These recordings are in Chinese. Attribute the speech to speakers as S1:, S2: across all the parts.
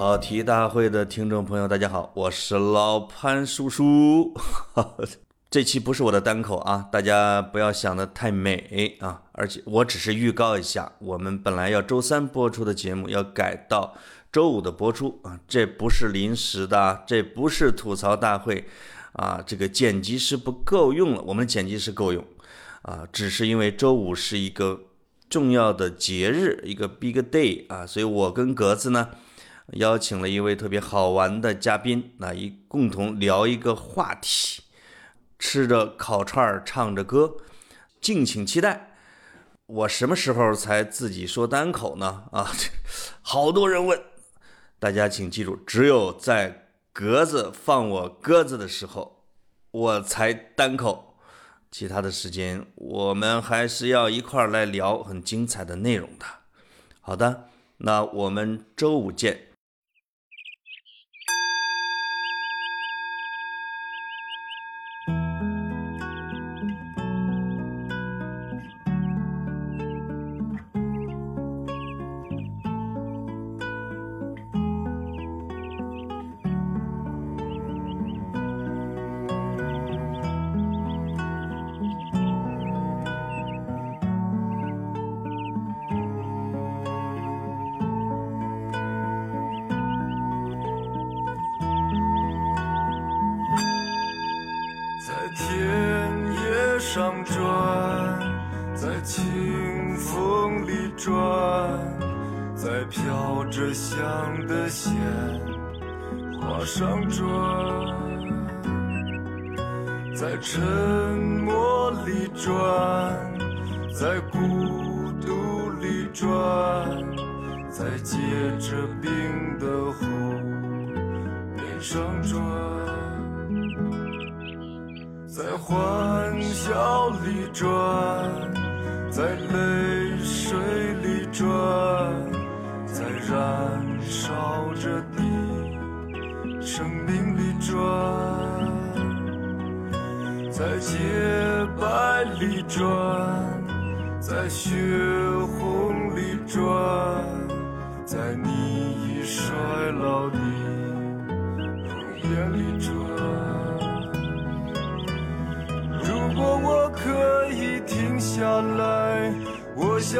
S1: 跑题大会的听众朋友，大家好，我是老潘叔叔。这期不是我的单口啊，大家不要想的太美啊！而且我只是预告一下，我们本来要周三播出的节目要改到周五的播出啊，这不是临时的，这不是吐槽大会啊，这个剪辑师不够用了，我们剪辑师够用啊，只是因为周五是一个重要的节日，一个 big day 啊，所以我跟格子呢。邀请了一位特别好玩的嘉宾，那一共同聊一个话题，吃着烤串儿，唱着歌，敬请期待。我什么时候才自己说单口呢？啊，好多人问，大家请记住，只有在格子放我鸽子的时候，我才单口，其他的时间我们还是要一块儿来聊很精彩的内容的。好的，那我们周五见。
S2: 上转在清风里转在飘着香的鲜花上转在沉默里转在孤独里转在结着冰的湖面上转。在欢笑里转在泪水里转在燃烧着的生命里转。在洁白里转在血红里转在你已衰老的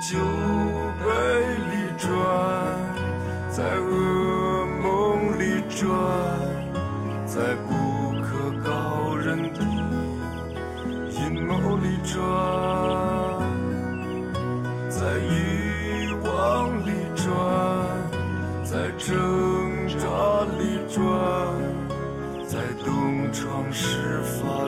S2: 酒杯里转在噩梦里转在不可告人的阴谋里转在遗忘里转在挣扎里转在东窗事发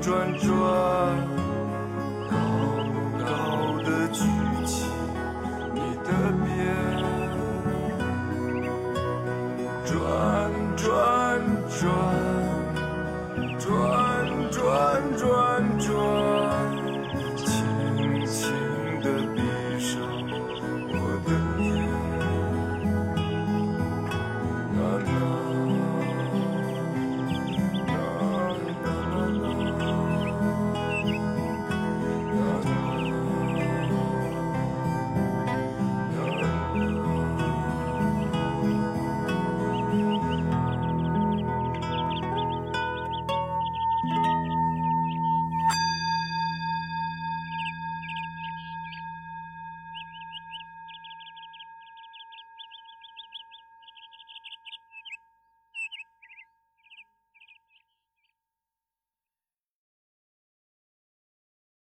S2: 转转。